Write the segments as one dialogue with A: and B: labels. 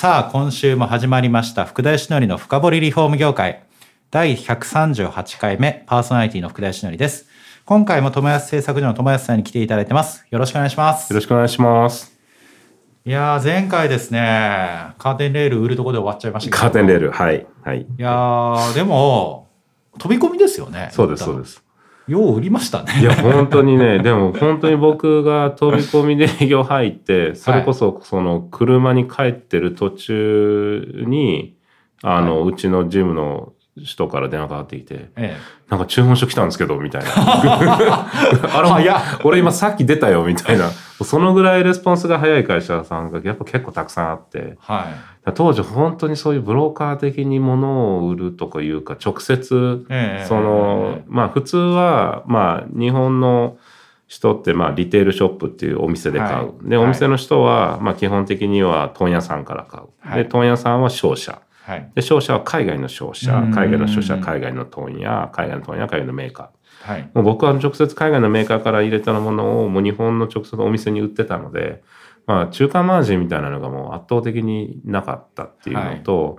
A: さあ今週も始まりました福田義則の深掘りリフォーム業界第138回目パーソナリティの福田義則です今回も友安製作所の友安さんに来ていただいてますよろしくお願いします
B: よろしくお願いします。
A: いやー前回ですねカーテンレール売るところで終わっちゃいました
B: カーテンレール、はい、はい。
A: いやーでも飛び込みですよね
B: そうです、そうです。
A: よう売りましたね。
B: いや、本当にね、でも本当に僕が飛び込みで営業入って、それこそその車に帰ってる途中に、あの、うちのジムの人から電話がかかってきて、
A: え
B: なんか注文書来たんですけど、みたいな。あれ、俺今さっき出たよ、みたいな。そのぐらいレスポンスが早い会社さんがやっぱ結構たくさんあって。
A: えはい。
B: 当時本当にそういうブローカー的に物を売るとかいうか直接
A: ええ
B: そのまあ普通はまあ日本の人ってまあリテールショップっていうお店で買う、
A: はい。
B: で
A: はい。
B: お店の人はまあ基本的には問屋さんから買う、
A: はい。
B: で問屋さんは商社
A: はい。
B: で商社は海外の商社
A: うん。
B: 海外の商社は海外の問屋海外の問屋海外のメーカー。
A: はい。
B: もう僕は直接海外のメーカーから入れたものをもう日本の直接お店に売ってたので、まあ、中間マージンみたいなのがもう圧倒的になかったっていうのと、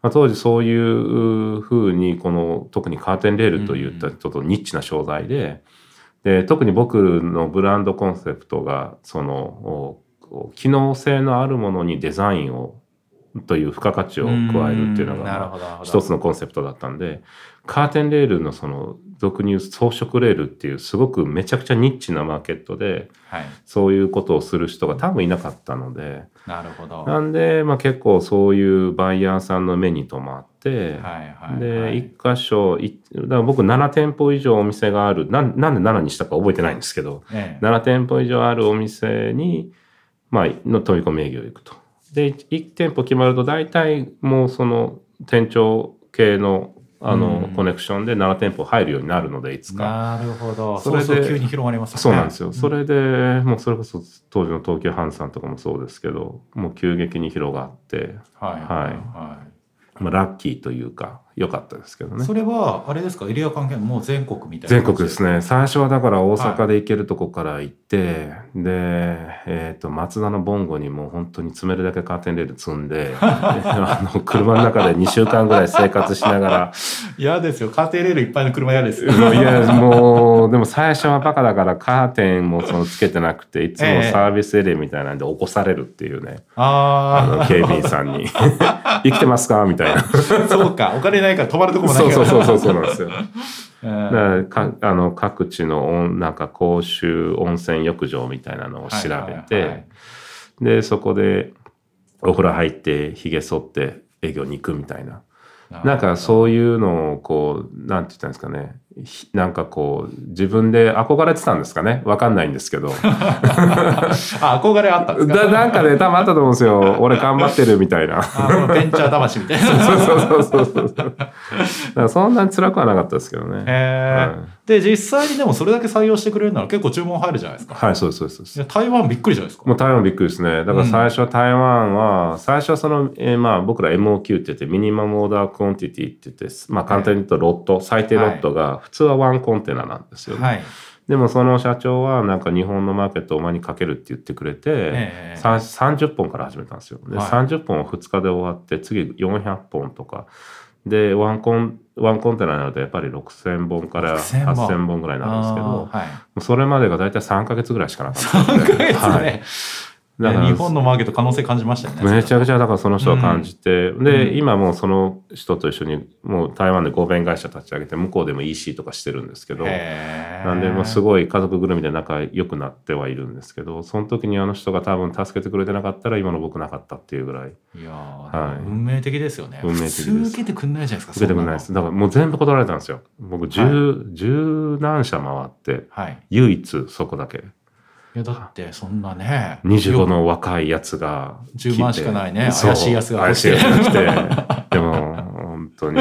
B: まあ、当時そういうふうにこの特にカーテンレールといったちょっとニッチな商材でで特に僕のブランドコンセプトがそのお機能性のあるものにデザインをという付加価値を加えるっていうのが一つのコンセプトだったんでカーテンレールのその俗に言う装飾レールっていうすごくめちゃくちゃニッチなマーケットで
A: はい。
B: そういうことをする人が多分いなかったので
A: なるほど。
B: なんで、まあ、結構そういうバイヤーさんの目に留まって、
A: はいはい
B: で
A: はい。
B: 一箇所いだから僕7店舗以上お店があるなんなんで7にしたか覚えてないんですけど
A: ええ。
B: 7店舗以上あるお店に、まあ、の飛び込み営業行くと。で1店舗決まると大体もうその店長系のあの、
A: うん。
B: コネクションで7店舗入るようになるのでいつか。
A: なるほど。
B: それで
A: 急に広がりますよね。
B: そうなんですよ。そ
A: れ
B: れで、もうそれこそ当時の東急ハンズさんとかもそうですけど、もう急激に広がって、
A: はいはいは
B: まあ、ラッキーというか、良かったですけどね。
A: いそれはあれですかエリア関係もう全国みたいな
B: 全国ですね。最初はだから大阪で行けるとこから行って、で、えっ、と、松田のボンゴにもう本当に積めるだけカーテンレール積んで、あの、車の中で2週間ぐらい生活しながら、
A: 嫌ですよ。家庭レールいっぱいの車嫌ですよ。
B: いや、もう、でも最初はバカだからカーテンもそのつけてなくて、いつもサービスエリアみたいなんで起こされるっていうね、あ
A: あ
B: の、警備員さんに、生きてますか？みたいな。
A: あ そうか。お金ないから泊まるとこもない
B: そう
A: から
B: そうそうそうそうなんですよ。
A: うん
B: だかあの各地のなんか公衆温泉浴場みたいなのを調べて、
A: はいはいはい
B: でそこでお風呂入ってひげ剃って営業に行くみたいななんかそういうのをこうなんて言ったんですかね。ひなんかこう自分で憧れてたんですかね。わかんないんですけど。
A: あ憧れあったんですか？
B: だなんかね多分あったと思うんですよ。俺頑張ってるみたいな。
A: ベンチャー魂みたいな。
B: そうそうそうそうそう。だからそんなに辛くはなかったですけどね。
A: へえ
B: はい。
A: で実際にでもそれだけ採用してくれるなら結構注文入るじゃないですか。
B: はい、そうです、そうです。そう
A: 台湾びっくりじゃないですか。
B: もう台湾びっくりですね。だから最初は台湾は、最初はその、えーまあ僕ら MOQ って言って、 minimum order quantity って言って、まあ簡単に言うとロット、最低ロットが普通はワンコンテナなんですよ。ね。
A: はい。
B: でもその社長はなんか日本のマーケットをお前にかけるって言ってくれて、
A: ええ。
B: さん30本から始めたんですよ。で、
A: はい。
B: 30本を2日で終わって、次400本とか。で、ワンコン、ワンコンテナになるとやっぱり6000本から
A: 6000本。
B: 8000本ぐらいになるんですけど、
A: はい。
B: それまでが大体3ヶ月ぐらいしかなかったん
A: 3
B: で。
A: ヶ月
B: はい。
A: ね、
B: だから
A: 日本のマーケット可能性感じましたよね。
B: めちゃくちゃだからその人は感じて、で、
A: うん。
B: 今もうその人と一緒にもう台湾で合弁会社立ち上げて向こうでも EC とかしてるんですけどなんでもうすごい家族ぐるみで仲良くなってはいるんですけどその時にあの人が多分助けてくれてなかったら今の僕なかったっていうぐらい。
A: いやー、
B: はい。
A: 運命的ですよね。
B: 運命的です。
A: 受けてくんないじゃないですか
B: 受けてくれないです。だからもう全部断られたんですよ。僕十、十何社回って
A: はい。
B: 唯一そこだけ
A: いやだってそんなね
B: 25の若いやつが
A: 10万しかないね。怪しいやつが
B: 怪しいやつが来て。でも本当に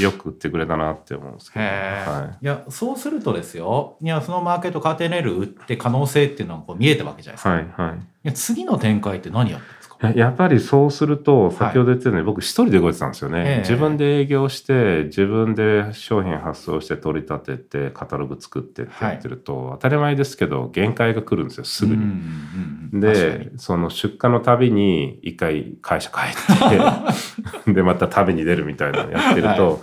B: よく売ってくれたなって思うんですけど、はい。
A: やそうするとですよ。いやそのマーケットカーテンレール売って可能性っていうのがこう見えたわけじゃないですか、
B: はいはい。
A: いや次の展開って何やって
B: ややっぱりそうすると先ほど言ったように、僕一人で動いてたんですよね、
A: ええ。
B: 自分で営業して自分で商品発送して取り立ててカタログ作ってってやってると、当たり前ですけど限界が来るんですよすぐに。
A: うんうん
B: でその出荷のたびに一回会社帰って でまた旅に出るみたいなのやってると、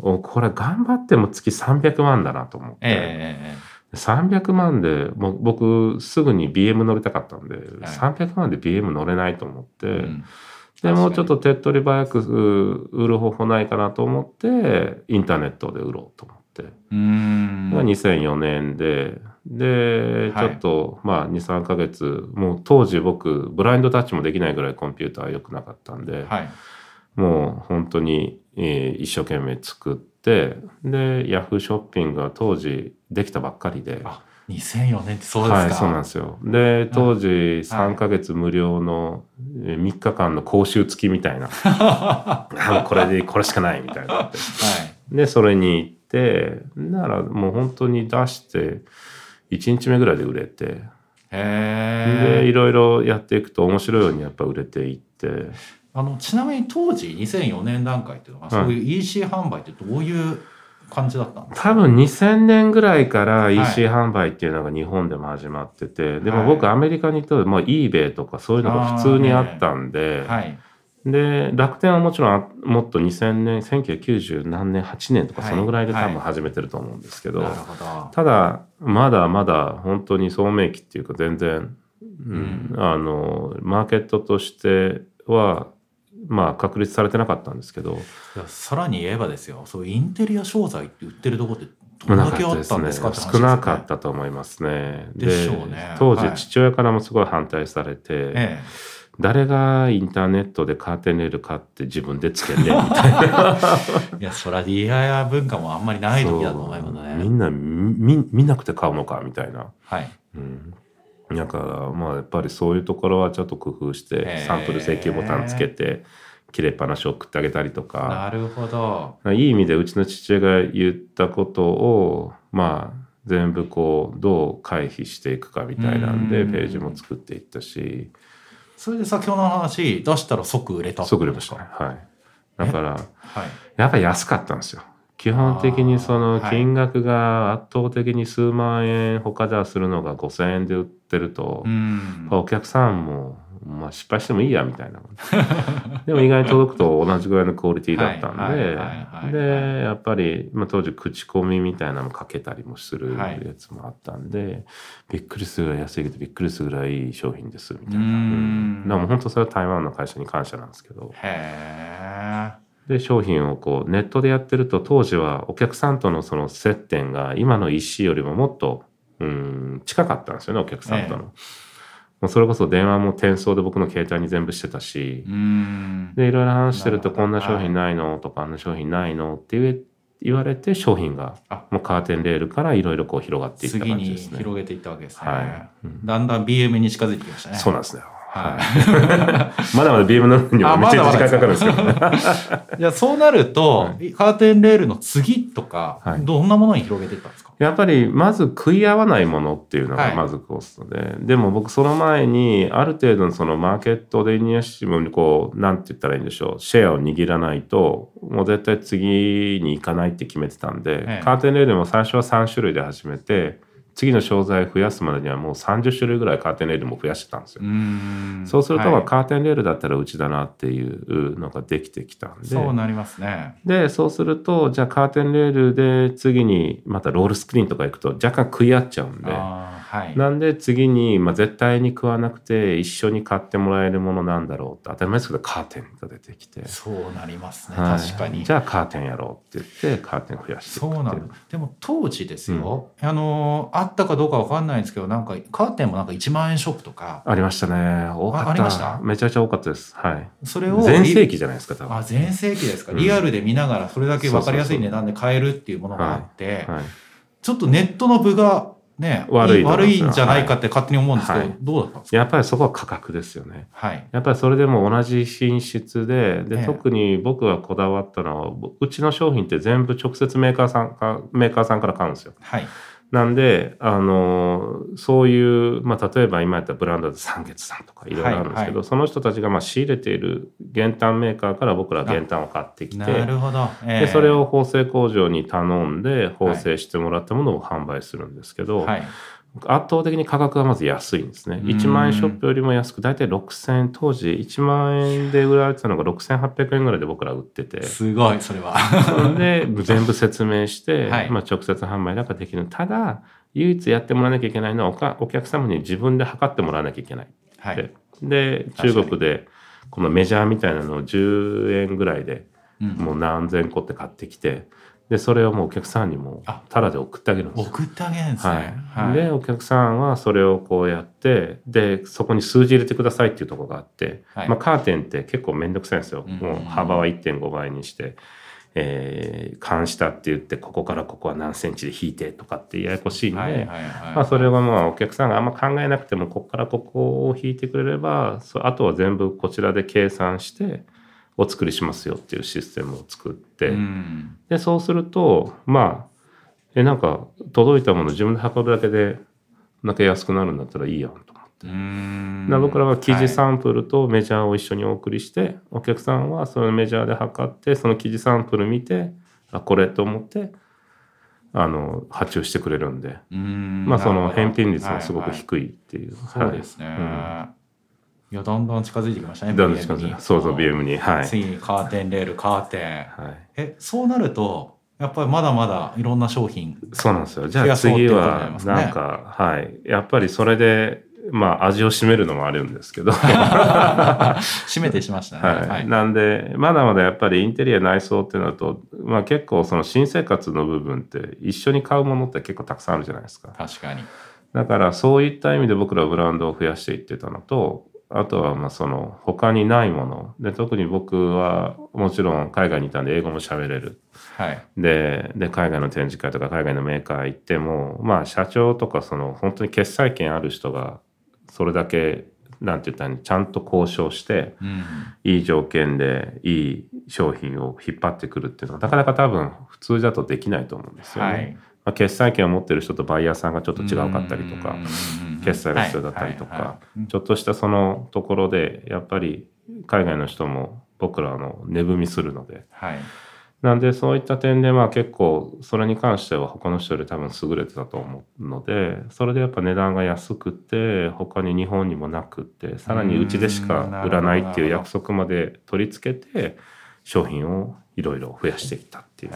B: おこれ頑張っても月300万だなと思って、
A: え
B: 300万でもう僕すぐに BM 乗りたかったんで、300万で BM 乗れないと思って、
A: えうん。
B: でもうちょっと手っ取り早くう売る方法ないかなと思ってインターネットで売ろうと思って。
A: うーん。
B: が2004年で、で、
A: はい。
B: ちょっと、まあ、2、3ヶ月、もう当時僕、ブラインドタッチもできないぐらいコンピューター良くなかったんで、
A: はい。
B: もう本当に、えー一生懸命作って、で、ヤフーショッピングは当時できたばっかりで、
A: あ2004年ってそうですか、
B: はい、そうなんですよ。で、当時3ヶ月無料のえー3日間の講習付きみたいな、あもうこれでこれしかないみたいな。
A: はい。
B: で、それに行って、ならもう本当に出して、1日目ぐらいで売れて、で、
A: へえ
B: いろいろやっていくと面白いようにやっぱ売れていって、
A: あのちなみに当時2004年段階っていうのは、
B: はい。
A: そういう EC 販売ってどういう感じだったんですか？
B: 多分2000年ぐらいから
A: い。
B: EC 販売っていうのが日本でも始まってて、で
A: はい。
B: も僕アメリカに行ったら、まあ、eBay とかそういうのが普通にあったんで、
A: はい
B: で、楽天はもちろんあもっと2000年、1990何年、8年とか
A: はい。
B: そのぐらいで多
A: はい
B: 分始めてると思うんですけど、
A: なるほど。
B: ただ、まだまだ本当に聡明期っていうか全然、うん。あの、マーケットとしては、まあ確立されてなかったんですけど、
A: さらに言えばですよ。そうインテリア商材って売ってるとこってどれだけあったんですかね。
B: 少なかったと思いますね。
A: でしょうね。
B: 当
A: はい。
B: 時父親からもすごい反対されて、
A: え
B: 誰がインターネットでカーテンレール買って自分でつけんねんみたいな。
A: え いやそりゃ DIY 文化もあんまりない時だと思いますね。
B: みんな見見なくて買うのかみたいな。
A: はい。
B: うん、だからまあやっぱりそういうところはちょっと工夫し
A: へ
B: て
A: ー。
B: サンプル請求ボタンつけて切れっぱなしを送ってあげたりとか。
A: なるほど。
B: いい意味でうちの父親が言ったことをまあ全部こうどう回避していくかみたいなんで
A: うん。
B: ページも作っていったし。
A: それで先ほどの話出したら即売れた
B: 即売れましたね。はい。だから
A: はい。
B: やっぱり安かったんですよ基本的にその
A: はい。
B: 金額が圧倒的に数万円他ではするのが5,000円で売ってると、
A: うん。
B: お客さんも、まあ、失敗してもいいやみたいな でも意外に届くと同じぐらいのクオリティだったんで
A: はい
B: でやっぱり、まあ、当時口コミみたいなのもかけたりもする
A: はい。
B: やつもあったんで、びっくりするぐらい安いけどびっくりするぐらいいい商品ですみたいな。
A: う
B: うん。んだからもう本当それは台湾の会社に感謝なんですけど。
A: へ
B: で商品をこうネットでやってると当時はお客さんとのその接点が今の EC よりももっとうん近かったんですよねお客さんとの。
A: え
B: もうそれこそ電話も転送で僕の携帯に全部してたし。でいろいろ話してるとこんな商品ないの？とかあんな商品ないの？って言われて商品が
A: あ。
B: もうカーテンレールからいろいろこう広がっていった
A: 次に
B: 感じですね。
A: 広げていったわけですね、
B: はい。うん。
A: だんだん BM に近づいてきましたね。
B: そうなんですね。
A: は
B: はい。まだまだ BM 乗るにはめっちゃ時間かかるんですけど。
A: いやそうなると、
B: は
A: カーテンレールの次とか、
B: はい。
A: どんなものに広げていったんですか？
B: やっぱりまず食い合わないものっていうの
A: はい。
B: がまずコストで、でも僕その前にある程度のそのマーケットでイニシティブにこうなんて言ったらいいんでしょう。シェアを握らないともう絶対次に行かないって決めてたんで、
A: ええ。
B: カーテンレールも最初は3種類で始めて次の商材増やすまでにはもう30種類ぐらいカーテンレールも増やしてたんですよ。
A: ん
B: そうすると、まあ
A: はい
B: カーテンレールだったらうちだなっていうのができてきたんで。
A: そうなりますね
B: で、そうすると、じゃあカーテンレールで次にまたロールスクリーンとか行くと若干食い合っちゃうんで。
A: はい。
B: なんで次に、まあ、絶対に食わなくて一緒に買ってもらえるものなんだろうって当たり前ですけどカーテンが出てきて、
A: そうなりますね、
B: はい。
A: 確かに。
B: じゃあカーテンやろうって言ってカーテン増やして
A: そうなんだでも当時ですよ、あのあったかどうかわかんないんですけどなんかカーテンもなんか1万円ショップとか。
B: ありましたね。多かった。
A: あありました？
B: めちゃめちゃ多かったです。はい。
A: それを
B: 全盛期じゃないですか多分。
A: あ全盛期ですか、
B: うん。
A: リアルで見ながらそれだけ分かりやすい値段で買えるっていうものがあって、
B: はい。
A: ちょっとネットの部がね
B: 悪い
A: 悪
B: い
A: んじゃないかって勝手に思うんですけど、
B: はい
A: どうだったんですか？
B: やっぱりそこは価格ですよね。
A: はい。
B: やっぱりそれでも同じ品質でで、
A: ええ
B: 特に僕がこだわったのはうちの商品って全部直接メーカーさんかメーカーさんから買うんですよ。
A: はい。
B: なんで、あのそういう、まあ、例えば今やったらブランドで三月さんとかいろいろあるんですけど、
A: はいは
B: その人たちがまあ仕入れている減反メーカーから僕ら減反を買ってき
A: な
B: て
A: るほど。ええ
B: でそれを縫製工場に頼んで縫製してもらったものを販売するんですけど、
A: はい。
B: 圧倒的に価格がまず安いんですね。
A: うん
B: 1万円ショップよりも安く、大体6000円、当時1万円で売られてたのが6800円ぐらいで僕ら売ってて、
A: すごい、それは。
B: それで全部説明して、
A: はい
B: まあ、直接販売なんかできる。ただ、唯一やってもらわなきゃいけないのはお客様に自分で測ってもらわなきゃいけない。
A: はい。
B: で、中国でこのメジャーみたいなのを10円ぐらいで
A: うん
B: もう何千個って買ってきて、で、それをもうお客さんにも
A: あ。
B: タダで送ってあげるんですよ。
A: 送ってあげるんです
B: は
A: ね。
B: い、でお客さんはそれをこうやってでそこに数字入れてくださいっていうところがあって、
A: はい。
B: まあ、カーテンって結構めんどくさいんですよ、
A: うん。
B: もう幅は1.5倍にして、えー、監視下って言ってここからここは何センチで引いてとかってややこしいんで、それはまあお客さんがあんま考えなくてもここからここを引いてくれればそあとは全部こちらで計算してお作りしますよっていうシステムを作って。
A: うん。
B: でそうするとまあえなんか届いたもの自分で運ぶだけでだけ安くなるんだったらいいやんと思って。僕らは生地
A: は
B: サンプルとメジャーを一緒にお送りして、お客さんはそのメジャーで測ってその生地サンプル見てあこれと思ってあの発注してくれるんで、まあその返品率もすごく
A: はいはい。
B: 低いっていう、
A: そうですね。
B: はい
A: いや、だんだん近づいてきましたね。
B: どんどん近づいてそうそう BM にはい、
A: 次にカーテンレール、カーテン。
B: はい、
A: え、そうなると、やっぱりまだまだいろんな商品。
B: そうなんですよじゃあ次はなんか、はいやっぱりそれでまあ味を占めるのもあるんですけど
A: 締めてしましたね。
B: はい、なんでまだまだやっぱりインテリア内装ってなると、まあ、結構その新生活の部分って一緒に買うものって結構たくさんあるじゃないですか
A: 確かに。
B: だからそういった意味で僕らはブランドを増やしていってたのとあとはまあその他にないもので特に僕はもちろん海外にいたんで英語も喋れる
A: はい。
B: でで海外の展示会とか海外のメーカー行ってもまあ社長とかその本当に決裁権ある人がそれだけなんて言ったらちゃんと交渉して
A: うん。
B: いい条件でいい商品を引っ張ってくるっていうのはなかなか多分普通だとできないと思うんですよね。
A: はい。
B: まあ、決済権を持ってる人とバイヤーさんがちょっと違うかったりとか
A: うん
B: 決済が必要だったりとか
A: い
B: ちょっとしたそのところでやっぱり海外の人も僕らの値踏みするので。
A: はい。
B: なんでそういった点でまあ結構それに関しては他の人より多分優れてたと思うのでそれでやっぱ値段が安くて他に日本にもなくってさらにうちでしか売らないっていう約束まで取り付けて商品をいろいろ増やしていったっていう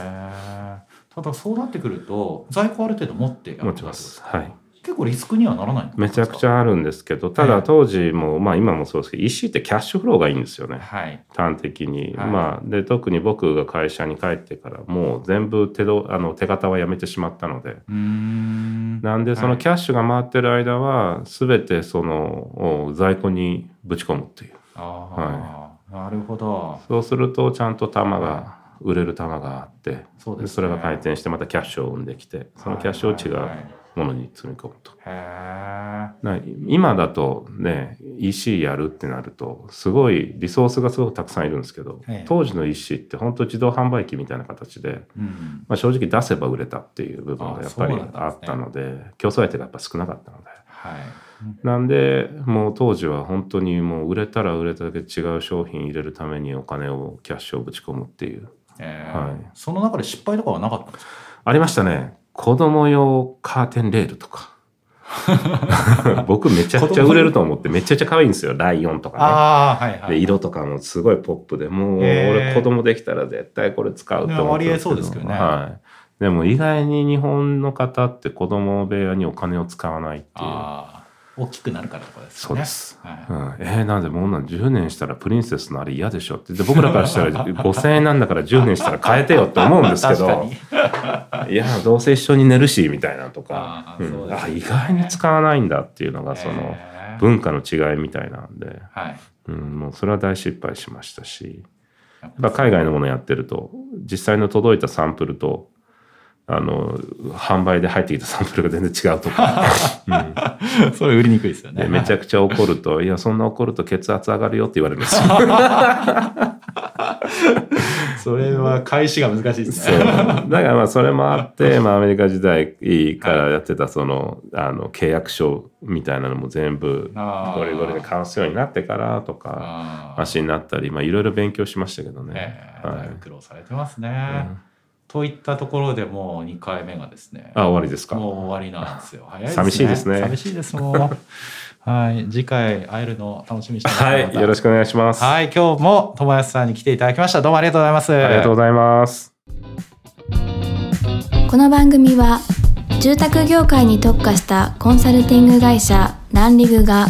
A: ただそうなってくると在庫ある程度持ってやる
B: 持ちます。はい。
A: 結構リスクにはならないんですか？
B: めちゃくちゃあるんですけどた
A: ええ
B: だ当時もまあ今もそうですけど EC ってキャッシュフローがいいんですよね。
A: はい。
B: 端的に、
A: はい。
B: まあで特に僕が会社に帰ってからもう全部手どあの手形はやめてしまったので。なんでそのキャッシュが回ってる間は全てそのお在庫にぶち込むっていう。
A: ああ、なるほど。
B: そうするとちゃんと玉が売れる玉があって
A: そね。
B: それが回転してまたキャッシュを生んできてそのキャッシュを違
A: はいはいう
B: ものに積み込むと。今だとね EC やるってなるとすごいリソースがすごくたくさんいるんですけど、
A: ええ。
B: 当時の EC って本当自動販売機みたいな形で、
A: うん。
B: まあ、正直出せば売れたっていう部分がやっぱり
A: あ
B: ったので競争相手がやっぱ少なかったので。
A: はい。
B: なんでもう当時は本当にもう売れたら売れただけ違う商品入れるためにお金をキャッシュをぶち込むっていう
A: えー
B: はい。
A: その中で失敗とかはなかったんですか？
B: ありましたね。子供用カーテンレールとか。僕めちゃくちゃ売れると思ってめちゃくちゃ可愛いんですよ。ライオンとかね。
A: ああはいはい
B: で色とかもすごいポップでもう俺子供できたら絶対これ使うと思って
A: いやありえそうですけどね。
B: はい、でも意外に日本の方って子供部屋にお金を使わないっていう
A: 大きくなるからとかですよね。
B: そうです、
A: はい
B: うん、えーなんでもうなん10年したらプリンセスのあれ嫌でしょって。で僕らからしたら5000円なんだから10年したら変えてよって思うんですけど。いやどうせ一緒に寝るしみたいなとか。
A: あー
B: うん。あ意外に使わないんだっていうのがその文化の違いみたいなんで、
A: はい。
B: うん、もうそれは大失敗しましたし。やっぱ海外のものやってると実際の届いたサンプルとあの販売で入ってきたサンプルが全然違うとか、
A: うん、それ売りにくいですよね。
B: めちゃくちゃ怒ると、いや、そんな怒ると血圧上がるよって言われるんですよ。
A: それは返しが難しいですね。
B: だからまあそれもあって、まあアメリカ時代からやってたその、あの契約書みたいなのも全部ゴリゴリに関すようになってからとか、
A: あー
B: マシになったり、まあいろいろ勉強しましたけどね。
A: ええ
B: はい
A: 苦労されてますね。
B: うん
A: といったところでもう2回目がですね。
B: あ、終わりですか。
A: もう終わりなんですよ。早いですね。
B: 寂しいですね
A: 寂しいですもん。はい。次回会えるのを楽しみにしてます。
B: はい、よろしくお願いします。
A: はい。今日も友安さんに来ていただきました。どうもありがとうございます。
B: ありがとうございます。
C: この番組は住宅業界に特化したコンサルティング会社ランリグが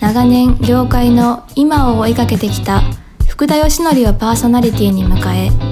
C: 長年業界の今を追いかけてきた福田義則をパーソナリティに迎え